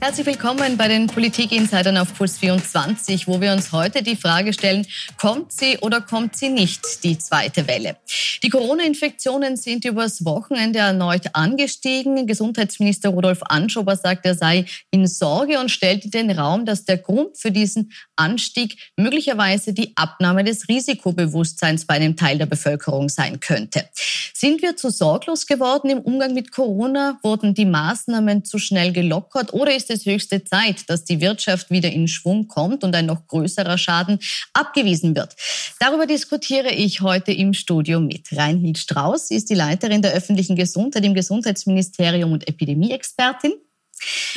Herzlich willkommen bei den Politik-Insidern auf Puls 24, wo wir uns heute die Frage stellen, kommt sie oder kommt sie nicht, die zweite Welle? Die Corona-Infektionen sind übers Wochenende erneut angestiegen. Gesundheitsminister Rudolf Anschober sagt, er sei in Sorge und stellte den Raum, dass der Grund für diesen Anstieg möglicherweise die Abnahme des Risikobewusstseins bei einem Teil der Bevölkerung sein könnte. Sind wir zu sorglos geworden im Umgang mit Corona? Wurden die Maßnahmen zu schnell gelockert oder ist es höchste Zeit, dass die Wirtschaft wieder in Schwung kommt und ein noch größerer Schaden abgewiesen wird? Darüber diskutiere ich heute im Studio mit. Reinhild Strauß ist die Leiterin der öffentlichen Gesundheit im Gesundheitsministerium und Epidemieexpertin.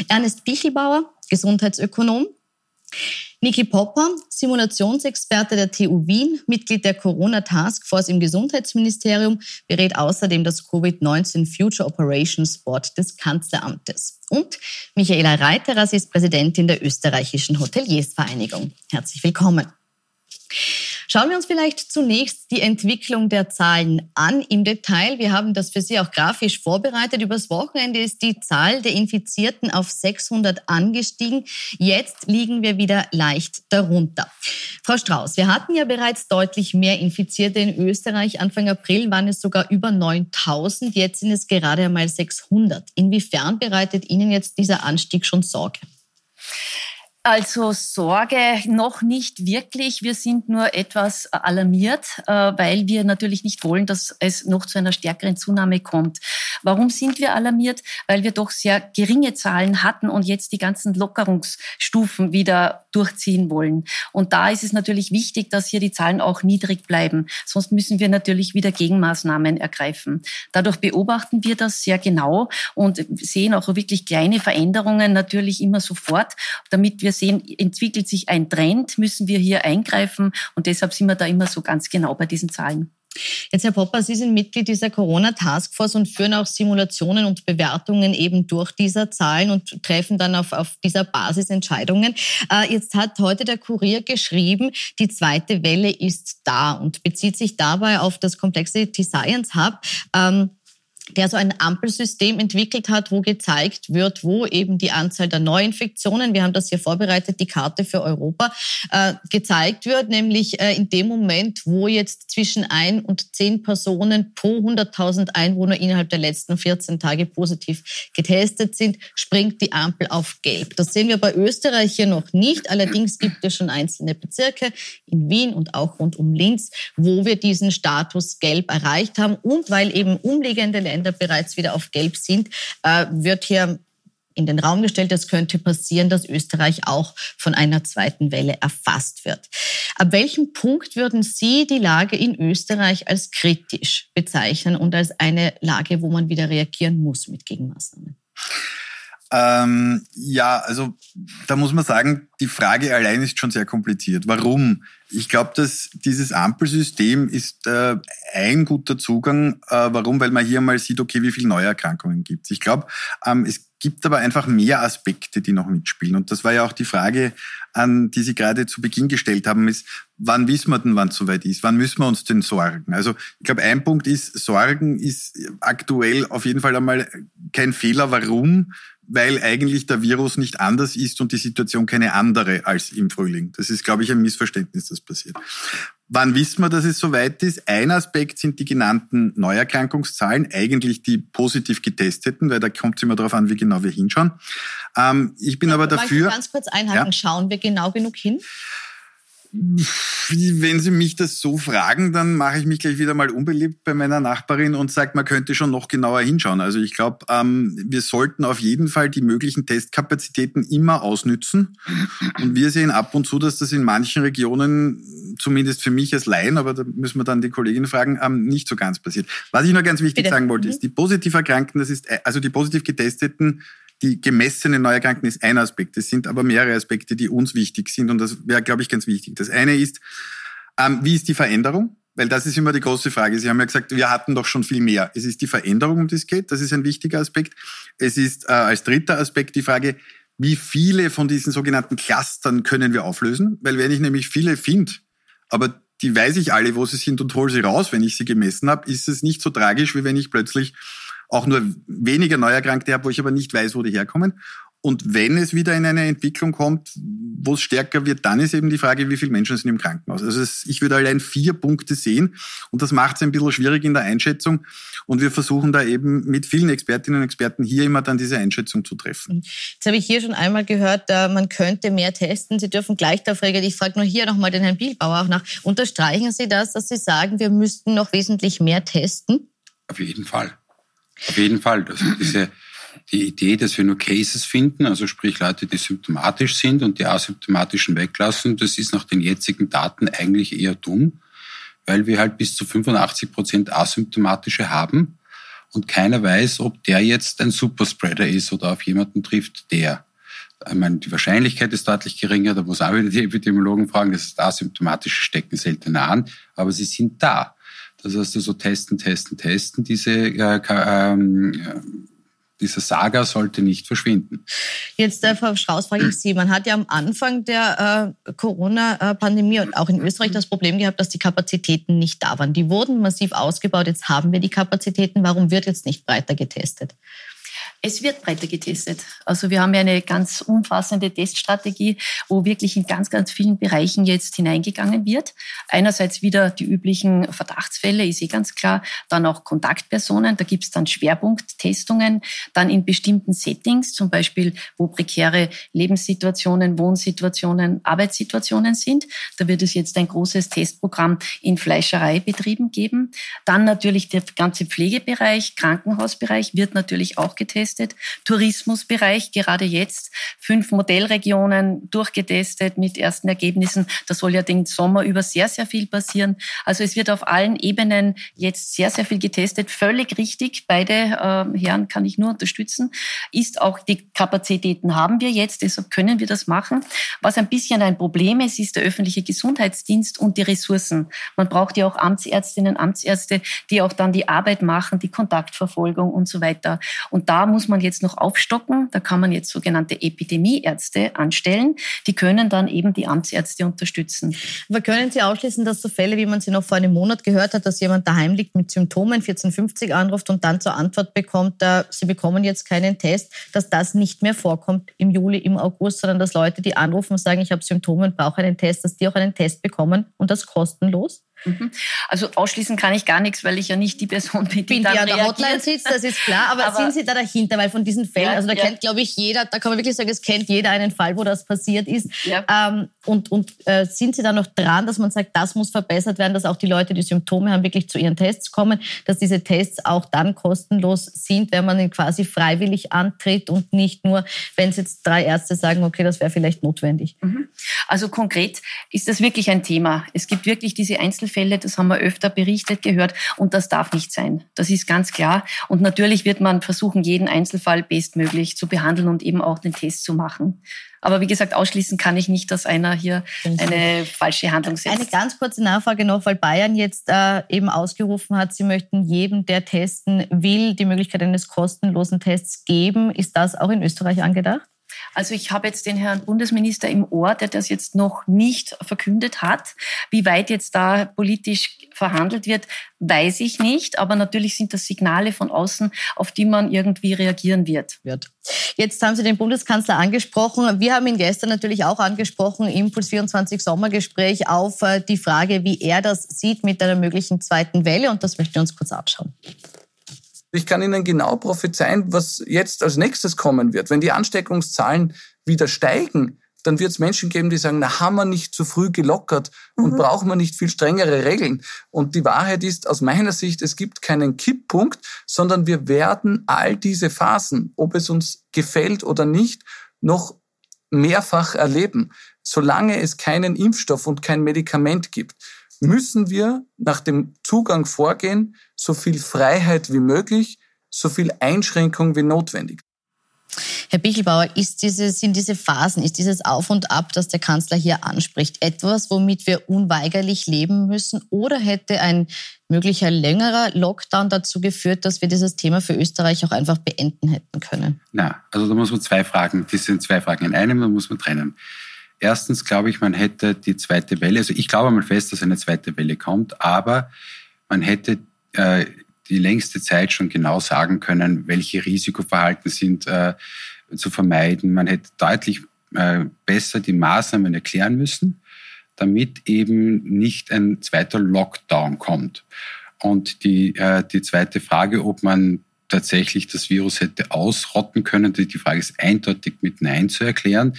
Ernest Bichelbauer, Gesundheitsökonom. Niki Popper, Simulationsexperte der TU Wien, Mitglied der Corona Task Force im Gesundheitsministerium, berät außerdem das Covid-19 Future Operations Board des Kanzleramtes. Und Michaela Reiterer, sie ist Präsidentin der österreichischen Hoteliersvereinigung. Herzlich willkommen. Schauen wir uns vielleicht zunächst die Entwicklung der Zahlen an im Detail. Wir haben das für Sie auch grafisch vorbereitet. Übers Wochenende ist die Zahl der Infizierten auf 600 angestiegen. Jetzt liegen wir wieder leicht darunter. Frau Strauß, wir hatten ja bereits deutlich mehr Infizierte in Österreich. Anfang April waren es sogar über 9000. Jetzt sind es gerade einmal 600. Inwiefern bereitet Ihnen jetzt dieser Anstieg schon Sorge? Also Sorge noch nicht wirklich. Wir sind nur etwas alarmiert, äh, weil wir natürlich nicht wollen, dass es noch zu einer stärkeren Zunahme kommt. Warum sind wir alarmiert? Weil wir doch sehr geringe Zahlen hatten und jetzt die ganzen Lockerungsstufen wieder durchziehen wollen. Und da ist es natürlich wichtig, dass hier die Zahlen auch niedrig bleiben. Sonst müssen wir natürlich wieder Gegenmaßnahmen ergreifen. Dadurch beobachten wir das sehr genau und sehen auch wirklich kleine Veränderungen natürlich immer sofort, damit wir wir sehen, entwickelt sich ein Trend, müssen wir hier eingreifen und deshalb sind wir da immer so ganz genau bei diesen Zahlen. Jetzt, Herr Popper, Sie sind Mitglied dieser Corona-Taskforce und führen auch Simulationen und Bewertungen eben durch dieser Zahlen und treffen dann auf, auf dieser Basis Entscheidungen. Äh, jetzt hat heute der Kurier geschrieben, die zweite Welle ist da und bezieht sich dabei auf das Complexity Science Hub. Ähm, der so ein Ampelsystem entwickelt hat, wo gezeigt wird, wo eben die Anzahl der Neuinfektionen, wir haben das hier vorbereitet, die Karte für Europa, äh, gezeigt wird, nämlich äh, in dem Moment, wo jetzt zwischen ein und zehn Personen pro 100.000 Einwohner innerhalb der letzten 14 Tage positiv getestet sind, springt die Ampel auf gelb. Das sehen wir bei Österreich hier noch nicht. Allerdings gibt es schon einzelne Bezirke in Wien und auch rund um Linz, wo wir diesen Status gelb erreicht haben und weil eben umliegende Länder Länder bereits wieder auf Gelb sind, äh, wird hier in den Raum gestellt, es könnte passieren, dass Österreich auch von einer zweiten Welle erfasst wird. Ab welchem Punkt würden Sie die Lage in Österreich als kritisch bezeichnen und als eine Lage, wo man wieder reagieren muss mit Gegenmaßnahmen? Ähm, ja, also da muss man sagen, die Frage allein ist schon sehr kompliziert. Warum? Ich glaube, dass dieses Ampelsystem ist äh, ein guter Zugang. Äh, warum? Weil man hier mal sieht, okay, wie viele Neuerkrankungen gibt es. Ich glaube, ähm, es gibt aber einfach mehr Aspekte, die noch mitspielen. Und das war ja auch die Frage, an die Sie gerade zu Beginn gestellt haben, ist, wann wissen wir denn, wann es soweit ist? Wann müssen wir uns denn sorgen? Also ich glaube, ein Punkt ist, Sorgen ist aktuell auf jeden Fall einmal kein Fehler. Warum? Weil eigentlich der Virus nicht anders ist und die Situation keine andere als im Frühling. Das ist, glaube ich, ein Missverständnis, das passiert. Wann wissen wir, dass es soweit ist? Ein Aspekt sind die genannten Neuerkrankungszahlen, eigentlich die positiv getesteten, weil da kommt es immer darauf an, wie genau wir hinschauen. Ähm, ich bin ja, aber dafür. Ganz kurz einhaken, ja? schauen wir genau genug hin? Wenn Sie mich das so fragen, dann mache ich mich gleich wieder mal unbeliebt bei meiner Nachbarin und sage, man könnte schon noch genauer hinschauen. Also ich glaube, ähm, wir sollten auf jeden Fall die möglichen Testkapazitäten immer ausnützen. Und wir sehen ab und zu, dass das in manchen Regionen, zumindest für mich als Laien, aber da müssen wir dann die Kollegin fragen, ähm, nicht so ganz passiert. Was ich nur ganz wichtig Bitte. sagen wollte, ist, mhm. die positiv Erkrankten, das ist, also die positiv Getesteten, die gemessene Neuerkrankten ist ein Aspekt. Es sind aber mehrere Aspekte, die uns wichtig sind und das wäre, glaube ich, ganz wichtig. Das eine ist, ähm, wie ist die Veränderung? Weil das ist immer die große Frage. Sie haben ja gesagt, wir hatten doch schon viel mehr. Es ist die Veränderung, um die es geht. Das ist ein wichtiger Aspekt. Es ist äh, als dritter Aspekt die Frage, wie viele von diesen sogenannten Clustern können wir auflösen? Weil wenn ich nämlich viele finde, aber die weiß ich alle, wo sie sind und hole sie raus, wenn ich sie gemessen habe, ist es nicht so tragisch, wie wenn ich plötzlich auch nur weniger Neuerkrankte habe, wo ich aber nicht weiß, wo die herkommen. Und wenn es wieder in eine Entwicklung kommt, wo es stärker wird, dann ist eben die Frage, wie viele Menschen sind im Krankenhaus. Also es, ich würde allein vier Punkte sehen und das macht es ein bisschen schwierig in der Einschätzung. Und wir versuchen da eben mit vielen Expertinnen und Experten hier immer dann diese Einschätzung zu treffen. Jetzt habe ich hier schon einmal gehört, man könnte mehr testen. Sie dürfen gleich darauf reagieren. Ich frage nur hier nochmal den Herrn Bielbauer auch nach. Unterstreichen Sie das, dass Sie sagen, wir müssten noch wesentlich mehr testen? Auf jeden Fall. Auf jeden Fall. Also diese die Idee, dass wir nur Cases finden, also sprich Leute, die symptomatisch sind und die asymptomatischen weglassen, das ist nach den jetzigen Daten eigentlich eher dumm, weil wir halt bis zu 85 Prozent asymptomatische haben und keiner weiß, ob der jetzt ein Superspreader ist oder auf jemanden trifft, der. Ich meine, die Wahrscheinlichkeit ist deutlich geringer, da muss auch wieder die Epidemiologen fragen, das ist asymptomatische stecken seltener an, aber sie sind da. Das heißt also testen, testen, testen, diese äh, ähm, diese Saga sollte nicht verschwinden. Jetzt, äh, Frau Strauß, frage ich Sie. Man hat ja am Anfang der äh, Corona-Pandemie und auch in Österreich das Problem gehabt, dass die Kapazitäten nicht da waren. Die wurden massiv ausgebaut. Jetzt haben wir die Kapazitäten. Warum wird jetzt nicht breiter getestet? Es wird breiter getestet. Also wir haben ja eine ganz umfassende Teststrategie, wo wirklich in ganz, ganz vielen Bereichen jetzt hineingegangen wird. Einerseits wieder die üblichen Verdachtsfälle, ist eh ganz klar. Dann auch Kontaktpersonen, da gibt es dann Schwerpunkttestungen. Dann in bestimmten Settings, zum Beispiel, wo prekäre Lebenssituationen, Wohnsituationen, Arbeitssituationen sind. Da wird es jetzt ein großes Testprogramm in Fleischereibetrieben geben. Dann natürlich der ganze Pflegebereich, Krankenhausbereich wird natürlich auch getestet getestet. Tourismusbereich, gerade jetzt fünf Modellregionen durchgetestet mit ersten Ergebnissen. Da soll ja den Sommer über sehr, sehr viel passieren. Also es wird auf allen Ebenen jetzt sehr, sehr viel getestet. Völlig richtig. Beide äh, Herren kann ich nur unterstützen. Ist auch die Kapazitäten haben wir jetzt, deshalb können wir das machen. Was ein bisschen ein Problem ist, ist der öffentliche Gesundheitsdienst und die Ressourcen. Man braucht ja auch Amtsärztinnen, Amtsärzte, die auch dann die Arbeit machen, die Kontaktverfolgung und so weiter. Und da muss man jetzt noch aufstocken. Da kann man jetzt sogenannte Epidemieärzte anstellen. Die können dann eben die Amtsärzte unterstützen. Aber können Sie ausschließen, dass so Fälle, wie man sie noch vor einem Monat gehört hat, dass jemand daheim liegt mit Symptomen, 1450 anruft und dann zur Antwort bekommt, äh, Sie bekommen jetzt keinen Test, dass das nicht mehr vorkommt im Juli, im August, sondern dass Leute, die anrufen und sagen, ich habe Symptome und brauche einen Test, dass die auch einen Test bekommen und das kostenlos? Mhm. Also ausschließen kann ich gar nichts, weil ich ja nicht die Person bin, die, bin, dann die an der Hotline sitzt, das ist klar. Aber, aber, sind Sie da dahinter? Weil von diesen Fällen, ja, also da ja. kennt, glaube ich, jeder, da kann man wirklich sagen, es kennt jeder einen Fall, wo das passiert ist. Ja. Ähm, und und äh, sind Sie da noch dran, dass man sagt, das muss verbessert werden, dass auch die Leute, die Symptome haben, wirklich zu ihren Tests kommen, dass diese Tests auch dann kostenlos sind, wenn man ihn quasi freiwillig antritt und nicht nur, wenn es jetzt drei Ärzte sagen, okay, das wäre vielleicht notwendig. Mhm. Also konkret ist das wirklich ein Thema. Es gibt wirklich diese Einzelfälle, Fälle, das haben wir öfter berichtet gehört und das darf nicht sein. Das ist ganz klar. Und natürlich wird man versuchen, jeden Einzelfall bestmöglich zu behandeln und eben auch den Test zu machen. Aber wie gesagt, ausschließen kann ich nicht, dass einer hier eine falsche Handlung setzt. Eine ganz kurze Nachfrage noch, weil Bayern jetzt äh, eben ausgerufen hat, sie möchten jedem, der testen will, die Möglichkeit eines kostenlosen Tests geben. Ist das auch in Österreich angedacht? Also ich habe jetzt den Herrn Bundesminister im Ohr, der das jetzt noch nicht verkündet hat. Wie weit jetzt da politisch verhandelt wird, weiß ich nicht. Aber natürlich sind das Signale von außen, auf die man irgendwie reagieren wird. Jetzt haben Sie den Bundeskanzler angesprochen. Wir haben ihn gestern natürlich auch angesprochen im Puls 24 Sommergespräch auf äh, die Frage, wie er das sieht mit einer möglichen zweiten Welle. Und das möchten wir uns kurz anschauen. Ich kann Ihnen genau prophezeien, was jetzt als nächstes kommen wird. Wenn die Ansteckungszahlen wieder steigen, dann wird es Menschen geben, die sagen, na, haben wir nicht zu früh gelockert und mhm. brauchen wir nicht viel strengere Regeln. Und die Wahrheit ist aus meiner Sicht, es gibt keinen Kipppunkt, sondern wir werden all diese Phasen, ob es uns gefällt oder nicht, noch mehrfach erleben, solange es keinen Impfstoff und kein Medikament gibt müssen wir nach dem Zugang vorgehen, so viel Freiheit wie möglich, so viel Einschränkung wie notwendig. Herr Bichelbauer, ist diese, sind diese Phasen, ist dieses Auf und Ab, das der Kanzler hier anspricht, etwas, womit wir unweigerlich leben müssen? Oder hätte ein möglicher längerer Lockdown dazu geführt, dass wir dieses Thema für Österreich auch einfach beenden hätten können? Na, also da muss man zwei Fragen, das sind zwei Fragen in einem, da muss man trennen. Erstens glaube ich, man hätte die zweite Welle, also ich glaube mal fest, dass eine zweite Welle kommt, aber man hätte äh, die längste Zeit schon genau sagen können, welche Risikoverhalten sind, äh, zu vermeiden. Man hätte deutlich äh, besser die Maßnahmen erklären müssen, damit eben nicht ein zweiter Lockdown kommt. Und die, äh, die zweite Frage, ob man tatsächlich das Virus hätte ausrotten können, die Frage ist eindeutig mit Nein zu erklären.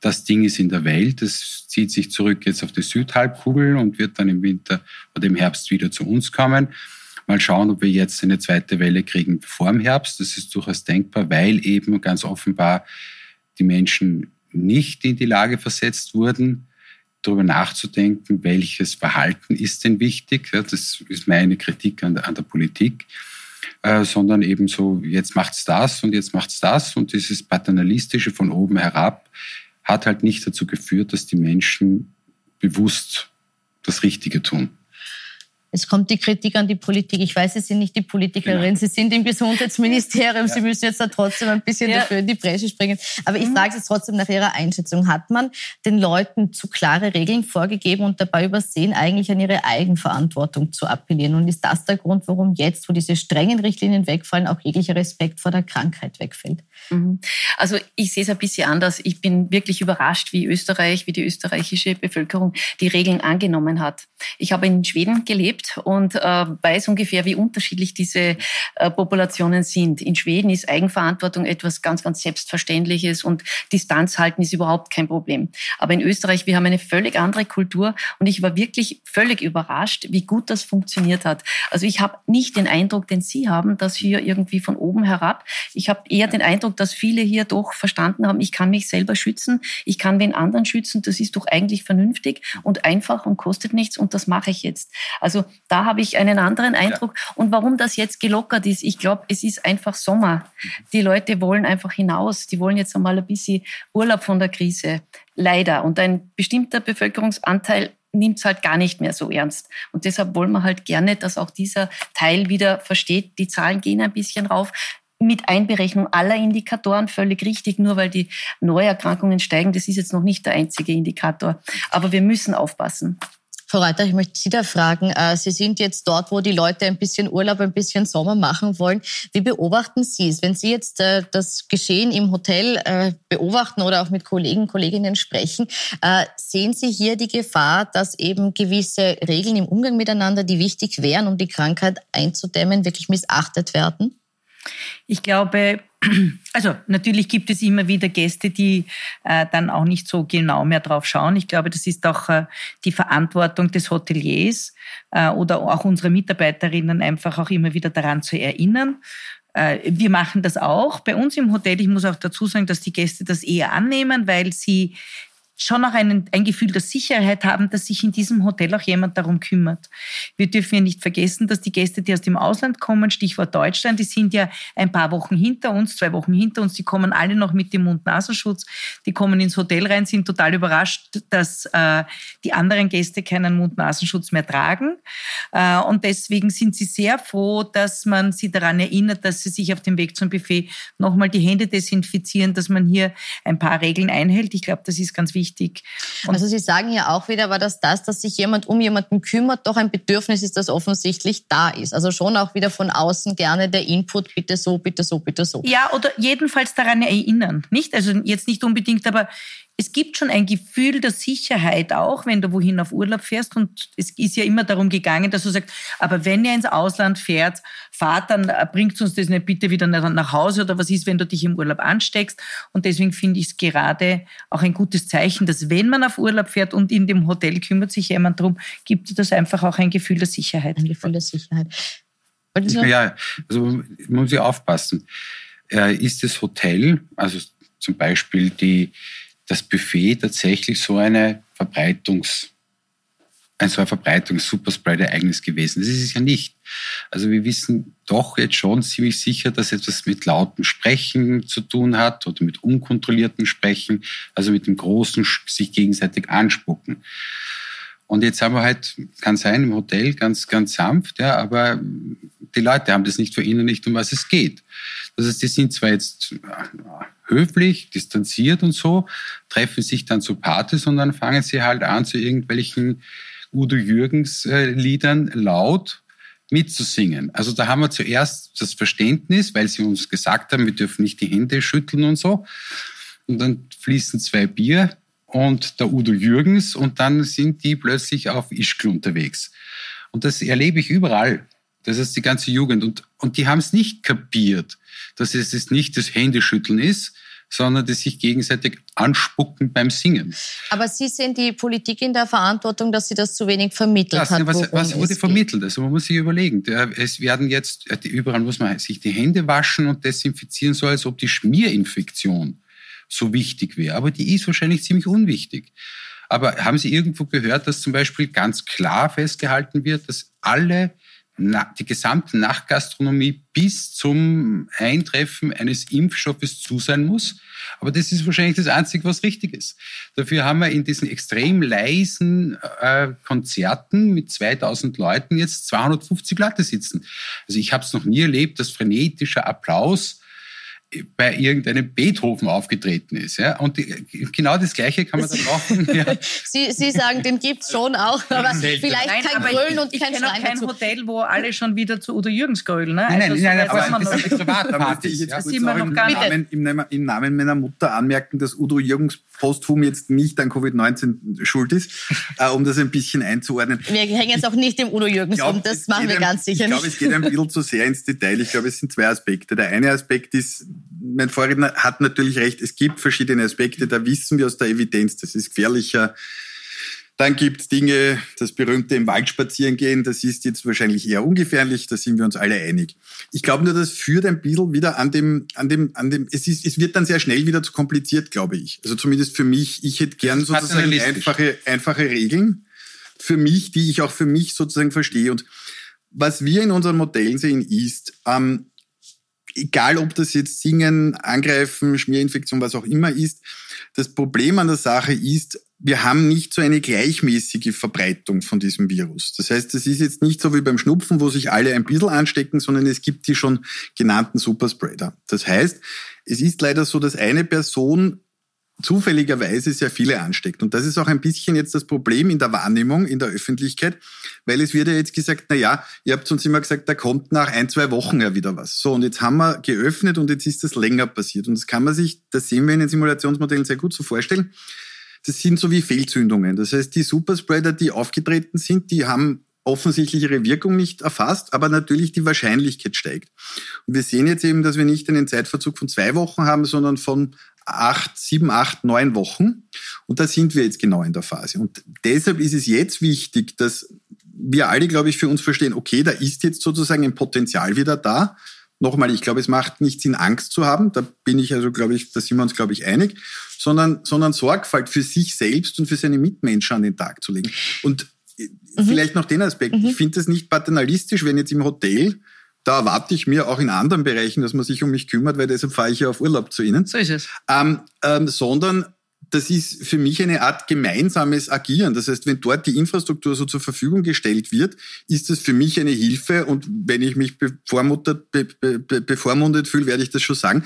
Das Ding ist in der Welt, es zieht sich zurück jetzt auf die Südhalbkugel und wird dann im Winter oder im Herbst wieder zu uns kommen. Mal schauen, ob wir jetzt eine zweite Welle kriegen vor dem Herbst. Das ist durchaus denkbar, weil eben ganz offenbar die Menschen nicht in die Lage versetzt wurden, darüber nachzudenken, welches Verhalten ist denn wichtig. Das ist meine Kritik an der, an der Politik. Äh, sondern eben so, jetzt macht's das und jetzt macht's das. Und dieses Paternalistische von oben herab hat halt nicht dazu geführt, dass die Menschen bewusst das Richtige tun. Es kommt die Kritik an die Politik. Ich weiß, Sie sind nicht die Politikerin, genau. Sie sind im Gesundheitsministerium. Ja. Sie müssen jetzt da trotzdem ein bisschen ja. dafür in die Bresche springen. Aber ich mhm. frage Sie trotzdem nach Ihrer Einschätzung. Hat man den Leuten zu klare Regeln vorgegeben und dabei übersehen, eigentlich an ihre Eigenverantwortung zu appellieren? Und ist das der Grund, warum jetzt, wo diese strengen Richtlinien wegfallen, auch jeglicher Respekt vor der Krankheit wegfällt? Mhm. Also ich sehe es ein bisschen anders. Ich bin wirklich überrascht, wie Österreich, wie die österreichische Bevölkerung die Regeln angenommen hat. Ich habe in Schweden gelebt und äh, weiß ungefähr, wie unterschiedlich diese äh, Populationen sind. In Schweden ist Eigenverantwortung etwas ganz, ganz Selbstverständliches und Distanz halten ist überhaupt kein Problem. Aber in Österreich, wir haben eine völlig andere Kultur und ich war wirklich völlig überrascht, wie gut das funktioniert hat. Also ich habe nicht den Eindruck, den Sie haben, dass hier irgendwie von oben herab. Ich habe eher den Eindruck, dass viele hier doch verstanden haben, ich kann mich selber schützen, ich kann den anderen schützen, das ist doch eigentlich vernünftig und einfach und kostet nichts und das mache ich jetzt. Also da habe ich einen anderen Eindruck. Ja. Und warum das jetzt gelockert ist, ich glaube, es ist einfach Sommer. Die Leute wollen einfach hinaus. Die wollen jetzt einmal ein bisschen Urlaub von der Krise. Leider. Und ein bestimmter Bevölkerungsanteil nimmt es halt gar nicht mehr so ernst. Und deshalb wollen wir halt gerne, dass auch dieser Teil wieder versteht, die Zahlen gehen ein bisschen rauf mit Einberechnung aller Indikatoren völlig richtig, nur weil die Neuerkrankungen steigen. Das ist jetzt noch nicht der einzige Indikator. Aber wir müssen aufpassen. Frau Reuter, ich möchte Sie da fragen. Äh, Sie sind jetzt dort, wo die Leute ein bisschen Urlaub, ein bisschen Sommer machen wollen. Wie beobachten Sie es? Wenn Sie jetzt äh, das Geschehen im Hotel äh, beobachten oder auch mit Kollegen, Kolleginnen sprechen, sehen Sie hier die Gefahr, dass eben gewisse Regeln im Umgang miteinander, die wichtig wären, um die Krankheit einzudämmen, wirklich missachtet werden? Ich glaube, also natürlich gibt es immer wieder Gäste, die äh, dann auch nicht so genau mehr drauf schauen. Ich glaube, das ist auch äh, die Verantwortung des Hoteliers äh, oder auch unserer Mitarbeiterinnen einfach auch immer wieder daran zu erinnern. Äh, wir machen das auch bei uns im Hotel. Ich muss auch dazu sagen, dass die Gäste das eher annehmen, weil sie schon auch ein, ein Gefühl der Sicherheit haben, dass sich in diesem Hotel auch jemand darum kümmert. Wir dürfen ja nicht vergessen, dass die Gäste, die aus dem Ausland kommen, Stichwort Deutschland, die sind ja ein paar Wochen hinter uns, zwei Wochen hinter uns, die kommen alle noch mit dem Mund-Nasenschutz, die kommen ins Hotel rein, sind total überrascht, dass äh, die anderen Gäste keinen Mund-Nasenschutz mehr tragen. Äh, und deswegen sind sie sehr froh, dass man sie daran erinnert, dass sie sich auf dem Weg zum Buffet nochmal die Hände desinfizieren, dass man hier ein paar Regeln einhält. Ich glaube, das ist ganz wichtig wichtig. Und also Sie sagen ja auch wieder, aber dass das, dass sich jemand um jemanden kümmert, doch ein Bedürfnis ist, das offensichtlich da ist. Also schon auch wieder von außen gerne der Input, bitte so, bitte so, bitte so. Ja, oder jedenfalls daran erinnern. Nicht? Also jetzt nicht unbedingt, aber es gibt schon ein Gefühl der Sicherheit auch, wenn du wohin auf Urlaub fährst. Und es ist ja immer darum gegangen, dass du sagst, aber wenn ihr ins Ausland fährt, fahrt, dann äh, bringt uns das nicht bitte wieder nach Hause oder was ist, wenn du dich im Urlaub ansteckst. Und deswegen finde ich es gerade auch ein gutes Zeichen, dass wenn man auf Urlaub fährt und in dem Hotel kümmert sich jemand drum, gibt das einfach auch ein Gefühl der Sicherheit. Ein Gefühl der Sicherheit. Ja, also muss ich aufpassen. Äh, ist das Hotel, also zum Beispiel die das Buffet tatsächlich so eine Verbreitungs- ein so ein Verbreitungs-Superspread-Ereignis gewesen. Das ist es ja nicht. Also wir wissen doch jetzt schon ziemlich sicher, dass etwas mit lautem Sprechen zu tun hat oder mit unkontrolliertem Sprechen, also mit dem großen sich gegenseitig anspucken. Und jetzt haben wir halt, kann sein, im Hotel ganz, ganz sanft, ja, aber die Leute haben das nicht verinnerlicht, um was es geht. Das heißt, die sind zwar jetzt äh, höflich, distanziert und so, treffen sich dann zu Partys und dann fangen sie halt an zu irgendwelchen Udo Jürgens äh, laut mitzusingen. Also da haben wir zuerst das Verständnis, weil sie uns gesagt haben, wir dürfen nicht die Hände schütteln und so. Und dann fließen zwei Bier und der Udo Jürgens und dann sind die plötzlich auf Ischgl unterwegs. Und das erlebe ich überall. Das ist die ganze Jugend. Und, und die haben es nicht kapiert, dass es jetzt nicht das Händeschütteln ist, sondern das sich gegenseitig anspucken beim Singen. Aber Sie sehen die Politik in der Verantwortung, dass sie das zu wenig vermittelt das, hat. Was, was wurde vermittelt? Also man muss sich überlegen. Es werden jetzt, überall muss man sich die Hände waschen und desinfizieren, so als ob die Schmierinfektion so wichtig wäre. Aber die ist wahrscheinlich ziemlich unwichtig. Aber haben Sie irgendwo gehört, dass zum Beispiel ganz klar festgehalten wird, dass alle die gesamte Nachtgastronomie bis zum Eintreffen eines Impfstoffes zu sein muss. Aber das ist wahrscheinlich das Einzige, was richtig ist. Dafür haben wir in diesen extrem leisen äh, Konzerten mit 2000 Leuten jetzt 250 Leute sitzen. Also ich habe es noch nie erlebt, dass frenetischer Applaus bei irgendeinem Beethoven aufgetreten ist. Ja? Und die, genau das Gleiche kann man dann machen. Ja. Sie, Sie sagen, den gibt's schon auch, aber vielleicht nein, kein aber Grölen und ich, kein Ich kenne kein dazu. Hotel, wo alle schon wieder zu Udo Jürgens grölen. Ne? Nein, also nein, nein, nein aber das ist Privatparty. Ich jetzt ja. noch gar Namen, im, Namen, im Namen meiner Mutter anmerken, dass Udo Jürgens posthum jetzt nicht an Covid-19 schuld ist, äh, um das ein bisschen einzuordnen. Wir hängen jetzt auch nicht im Udo Jürgens glaub, um, das machen wir ganz sicher nicht. Ich glaube, es geht ein bisschen zu sehr ins Detail. Ich glaube, es sind zwei Aspekte. Der eine Aspekt ist, mein Vorredner hat natürlich recht, es gibt verschiedene Aspekte, da wissen wir aus der Evidenz, das ist gefährlicher. Dann gibt es Dinge, das berühmte im Wald spazieren gehen, das ist jetzt wahrscheinlich eher ungefährlich, da sind wir uns alle einig. Ich glaube nur, das führt ein bisschen wieder an dem, an dem, an dem, es ist, es wird dann sehr schnell wieder zu kompliziert, glaube ich. Also zumindest für mich, ich hätte gern sozusagen einfache, einfache Regeln für mich, die ich auch für mich sozusagen verstehe. Und was wir in unseren Modellen sehen, ist, ähm, egal ob das jetzt Singen, Angreifen, Schmierinfektion, was auch immer ist, das Problem an der Sache ist, wir haben nicht so eine gleichmäßige Verbreitung von diesem Virus. Das heißt, es ist jetzt nicht so wie beim Schnupfen, wo sich alle ein bisschen anstecken, sondern es gibt die schon genannten Superspreader. Das heißt, es ist leider so, dass eine Person zufälligerweise sehr viele ansteckt. Und das ist auch ein bisschen jetzt das Problem in der Wahrnehmung, in der Öffentlichkeit, weil es wird ja jetzt gesagt, na ja, ihr habt uns immer gesagt, da kommt nach ein, zwei Wochen ja wieder was. So, und jetzt haben wir geöffnet und jetzt ist das länger passiert. Und das kann man sich, das sehen wir in den Simulationsmodellen sehr gut so vorstellen. Das sind so wie Fehlzündungen. Das heißt, die Superspreader, die aufgetreten sind, die haben offensichtlich ihre Wirkung nicht erfasst, aber natürlich die Wahrscheinlichkeit steigt. Und wir sehen jetzt eben, dass wir nicht einen Zeitverzug von zwei Wochen haben, sondern von acht, sieben, acht, neun Wochen. Und da sind wir jetzt genau in der Phase. Und deshalb ist es jetzt wichtig, dass wir alle, glaube ich, für uns verstehen, okay, da ist jetzt sozusagen ein Potenzial wieder da. Nochmal, ich glaube, es macht nicht Sinn, Angst zu haben. Da bin ich also, glaube ich, da sind wir uns, glaube ich, einig. Sondern, sondern Sorgfalt für sich selbst und für seine Mitmenschen an den Tag zu legen. Und mhm. vielleicht noch den Aspekt. Mhm. Ich finde es nicht paternalistisch, wenn jetzt im Hotel da erwarte ich mir auch in anderen Bereichen, dass man sich um mich kümmert, weil deshalb fahre ich ja auf Urlaub zu Ihnen. So ist es. Ähm, ähm, sondern das ist für mich eine Art gemeinsames Agieren. Das heißt, wenn dort die Infrastruktur so zur Verfügung gestellt wird, ist das für mich eine Hilfe. Und wenn ich mich bevormundet, be, be, bevormundet fühle, werde ich das schon sagen.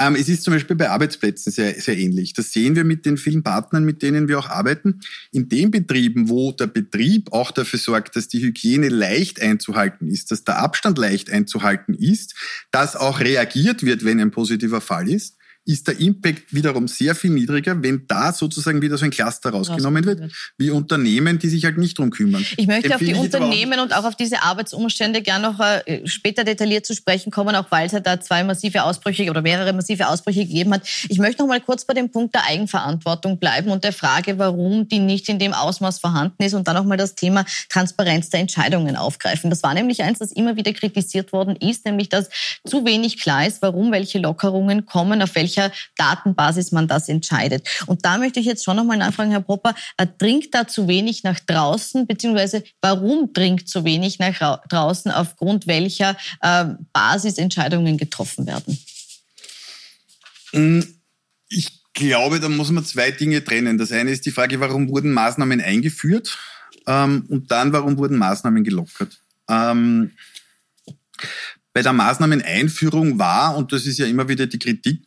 Ähm, es ist zum Beispiel bei Arbeitsplätzen sehr, sehr ähnlich. Das sehen wir mit den vielen Partnern, mit denen wir auch arbeiten. In den Betrieben, wo der Betrieb auch dafür sorgt, dass die Hygiene leicht einzuhalten ist, dass der Abstand leicht einzuhalten ist, dass auch reagiert wird, wenn ein positiver Fall ist, ist der Impact wiederum sehr viel niedriger, wenn da sozusagen wieder so ein Cluster rausgenommen wird, wie Unternehmen, die sich halt nicht drum kümmern. Ich möchte Empfehle auf die Unternehmen auch und auch auf diese Arbeitsumstände gerne noch äh, später detailliert zu sprechen kommen, auch weil es ja da zwei massive Ausbrüche oder mehrere massive Ausbrüche gegeben hat. Ich möchte noch mal kurz bei dem Punkt der Eigenverantwortung bleiben und der Frage, warum die nicht in dem Ausmaß vorhanden ist und dann noch mal das Thema Transparenz der Entscheidungen aufgreifen. Das war nämlich eins, das immer wieder kritisiert worden ist, nämlich dass zu wenig klar ist, warum welche Lockerungen kommen, auf welche welcher Datenbasis man das entscheidet. Und da möchte ich jetzt schon nochmal nachfragen, Herr Popper, äh, dringt da zu wenig nach draußen, beziehungsweise warum dringt zu wenig nach draußen, aufgrund welcher äh, Basis Entscheidungen getroffen werden? Mm, ich glaube, da muss man zwei Dinge trennen. Das eine ist die Frage, warum wurden Maßnahmen eingeführt? Ähm, und dann, warum wurden Maßnahmen gelockert? Ähm, bei der Maßnahmeneinführung war, und das ist ja immer wieder die Kritik,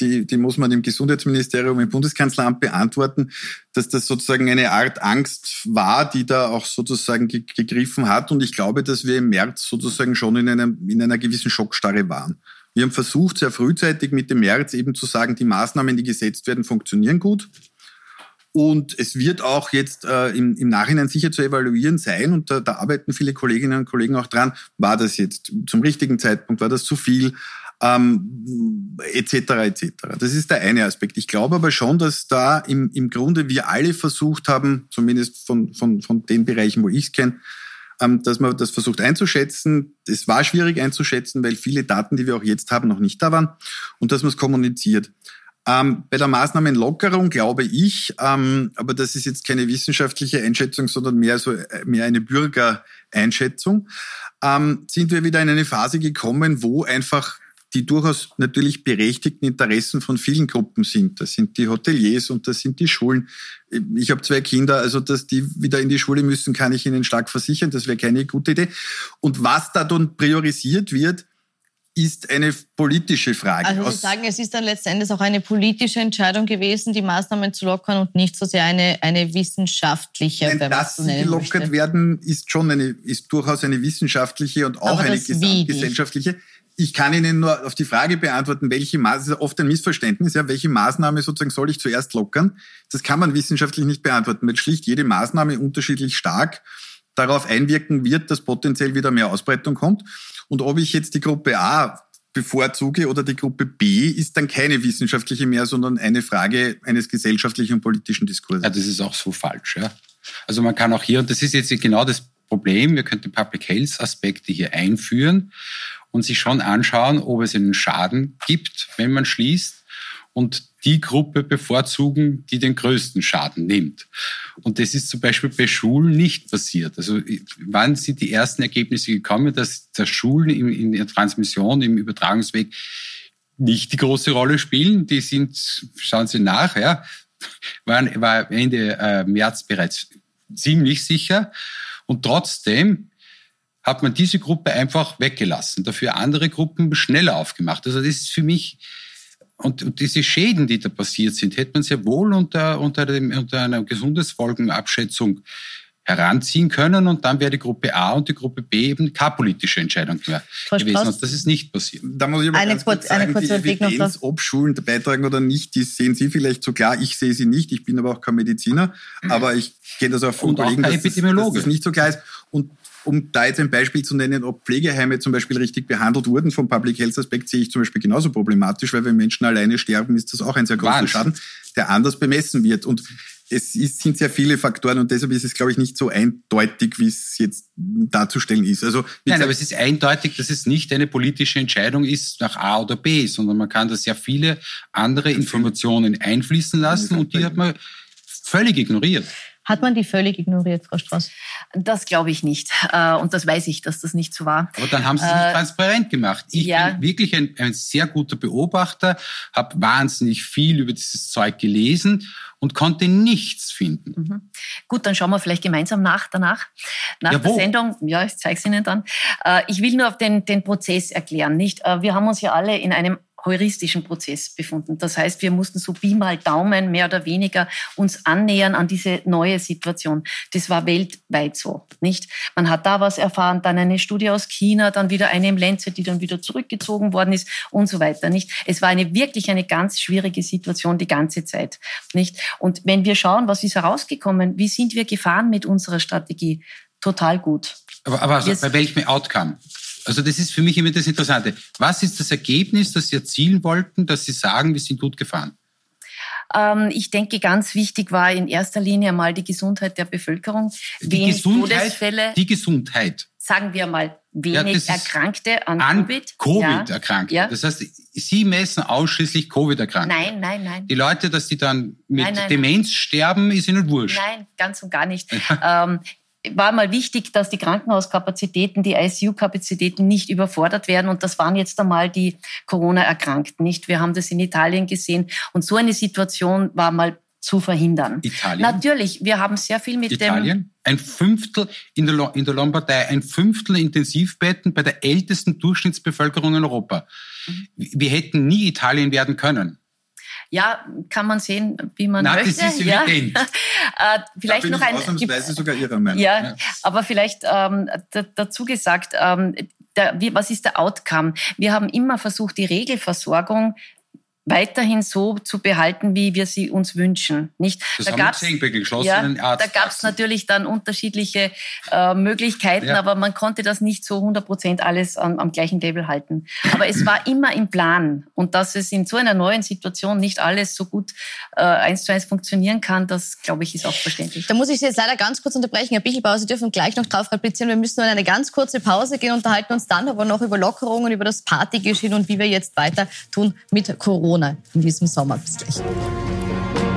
die, die muss man im Gesundheitsministerium, im Bundeskanzleramt beantworten, dass das sozusagen eine Art Angst war, die da auch sozusagen gegriffen hat. Und ich glaube, dass wir im März sozusagen schon in, einem, in einer gewissen Schockstarre waren. Wir haben versucht, sehr frühzeitig mit dem März eben zu sagen, die Maßnahmen, die gesetzt werden, funktionieren gut. Und es wird auch jetzt äh, im, im Nachhinein sicher zu evaluieren sein, und da, da arbeiten viele Kolleginnen und Kollegen auch dran, war das jetzt zum richtigen Zeitpunkt, war das zu viel, ähm, etc. etc. Das ist der eine Aspekt. Ich glaube aber schon, dass da im, im Grunde wir alle versucht haben, zumindest von, von, von den Bereichen, wo ich es kenne, ähm, dass man das versucht einzuschätzen. Es war schwierig einzuschätzen, weil viele Daten, die wir auch jetzt haben, noch nicht da waren und dass man es kommuniziert. Ähm, bei der Maßnahmenlockerung glaube ich, ähm, aber das ist jetzt keine wissenschaftliche Einschätzung, sondern mehr so äh, mehr eine Bürgereinschätzung, ähm, sind wir wieder in eine Phase gekommen, wo einfach die durchaus natürlich berechtigten Interessen von vielen Gruppen sind. Das sind die Hoteliers und das sind die Schulen. Ich habe zwei Kinder, also dass die wieder in die Schule müssen, kann ich Ihnen stark versichern. Das wäre keine gute Idee. Und was da dann priorisiert wird, ist eine politische Frage. Also Sie sagen, es ist dann letztendlich auch eine politische Entscheidung gewesen, die Maßnahmen zu lockern und nicht so sehr eine, eine wissenschaftliche. Nein, dass sie gelockert möchte. werden, ist schon eine, ist durchaus eine wissenschaftliche und auch eine gesamtgesellschaftliche. Ich kann Ihnen nur auf die Frage beantworten, welche Maßnahme, oft ein Missverständnis, ja, welche Maßnahme sozusagen soll ich zuerst lockern? Das kann man wissenschaftlich nicht beantworten, weil schlicht jede Maßnahme unterschiedlich stark darauf einwirken wird, dass potenziell wieder mehr Ausbreitung kommt. Und ob ich jetzt die Gruppe A bevorzuge oder die Gruppe B, ist dann keine wissenschaftliche mehr, sondern eine Frage eines gesellschaftlichen und politischen Diskurses. Ja, das ist auch so falsch. Ja. Also man kann auch hier, und das ist jetzt genau das Problem, wir könnten Public Health Aspekte hier einführen und sich schon anschauen, ob es einen Schaden gibt, wenn man schließt und die Gruppe bevorzugen, die den größten Schaden nimmt. Und das ist zum Beispiel bei Schulen nicht passiert. Also wann sind die ersten Ergebnisse gekommen, dass, dass Schulen in, der Transmission, im Übertragungsweg nicht die große Rolle spielen? Die sind, schauen Sie nach, ja, waren, war Ende äh, März bereits ziemlich sicher. Und trotzdem hat man diese Gruppe einfach weggelassen, dafür andere Gruppen schneller aufgemacht. Also das ist für mich und, und diese Schäden, die da passiert sind, hätte man sehr wohl unter, unter, dem, unter einer Gesundheitsfolgenabschätzung heranziehen können und dann wäre die Gruppe A und die Gruppe B eben keine politische Entscheidung mehr gewesen. Und das ist nicht passiert. Da muss ich aber eine ganz kurz, sagen, eine kurze die Evidenz, ob Schulen beitragen oder nicht, die sehen Sie vielleicht so klar. Ich sehe sie nicht. Ich bin aber auch kein Mediziner. Mhm. Aber ich kenne das auch von und Kollegen, auch dass, das, dass das nicht so klar ist. Und um da jetzt ein Beispiel zu nennen, ob Pflegeheime zum Beispiel richtig behandelt wurden vom Public Health Aspekt, sehe ich zum Beispiel genauso problematisch, weil wenn Menschen alleine sterben, ist das auch ein sehr großer Wahnsinn. Schaden, der anders bemessen wird. Und es ist, sind sehr viele Faktoren und deshalb ist es, glaube ich, nicht so eindeutig, wie es jetzt darzustellen ist. Also, Nein, aber es ist eindeutig, dass es nicht eine politische Entscheidung ist nach A oder B, sondern man kann da sehr viele andere Informationen einfließen lassen und die hat man völlig ignoriert. Hat man die völlig ignoriert, Frau Strauß? Das glaube ich nicht. Äh, und das weiß ich, dass das nicht so war. Aber dann haben Sie es nicht äh, transparent gemacht. Ich ja. bin wirklich ein, ein sehr guter Beobachter, habe wahnsinnig viel über dieses Zeug gelesen und konnte nichts finden. Mhm. Gut, dann schauen wir vielleicht gemeinsam nach danach. Nach ja, der Sendung, ja, ich zeige es Ihnen dann. Äh, ich will nur auf den, den Prozess erklären. Nicht? Wir haben uns ja alle in einem heuristischen Prozess befunden. Das heißt, wir mussten so Pi mal Daumen mehr oder weniger uns annähern an diese neue Situation. Das war weltweit so, nicht? Man hat da was erfahren, dann eine Studie aus China, dann wieder eine im Lenze, die dann wieder zurückgezogen worden ist und so weiter, nicht? Es war eine wirklich eine ganz schwierige Situation die ganze Zeit, nicht? Und wenn wir schauen, was ist herausgekommen, wie sind wir gefahren mit unserer Strategie? Total gut. Aber, aber also, bei welchem Outcome? Also das ist für mich immer das Interessante. Was ist das Ergebnis, das Sie erzielen wollten, dass Sie sagen, wir sind gut gefahren? Ähm, ich denke, ganz wichtig war in erster Linie mal die Gesundheit der Bevölkerung. Die wenig Gesundheit, Todesfälle. Die Gesundheit. Sagen wir mal, wenig ja, Erkrankte an, an Covid. Covid-Erkrankte. Ja. Das heißt, Sie messen ausschließlich Covid-Erkrankte. Nein, nein, nein. Die Leute, dass die dann mit nein, nein, Demenz sterben, ist Ihnen wurscht. Nein, ganz und gar nicht. ähm, war mal wichtig, dass die Krankenhauskapazitäten, die ICU-Kapazitäten nicht überfordert werden. Und das waren jetzt einmal die Corona-Erkrankten, nicht? Wir haben das in Italien gesehen. Und so eine Situation war mal zu verhindern. Italien? Natürlich, wir haben sehr viel mit Italien? dem... ein Fünftel in der, in der Lombardei, ein Fünftel Intensivbetten bei der ältesten Durchschnittsbevölkerung in Europa. Wir hätten nie Italien werden können. Ja, kann man sehen, wie man Na, möchte. das ist. Ja. äh, vielleicht da noch ich ein. ausnahmsweise sogar Ihrer Meinung. Ja, Ja. aber vielleicht ähm, dazu gesagt, ähm, der, wie, was ist der Outcome? Wir haben immer versucht, die Regelversorgung weiterhin so zu behalten, wie wir sie uns wünschen. Nicht? Das da geschlossenen ja, da gab es natürlich dann unterschiedliche äh, Möglichkeiten, Ja. aber man konnte das nicht so 100 Prozent alles am, am gleichen Level halten. Aber es war immer im Plan und dass es in so einer neuen Situation nicht alles so gut äh, eins zu eins funktionieren kann, das glaube ich ist auch verständlich. Da muss ich Sie jetzt leider ganz kurz unterbrechen. Herr Bichelbauer, Sie dürfen gleich noch drauf replizieren. Wir müssen nur in eine ganz kurze Pause gehen, unterhalten uns dann aber noch über Lockerungen, über das Partygeschehen und wie wir jetzt weiter tun mit Corona Barcelona in diesem Sommer. Bis gleich.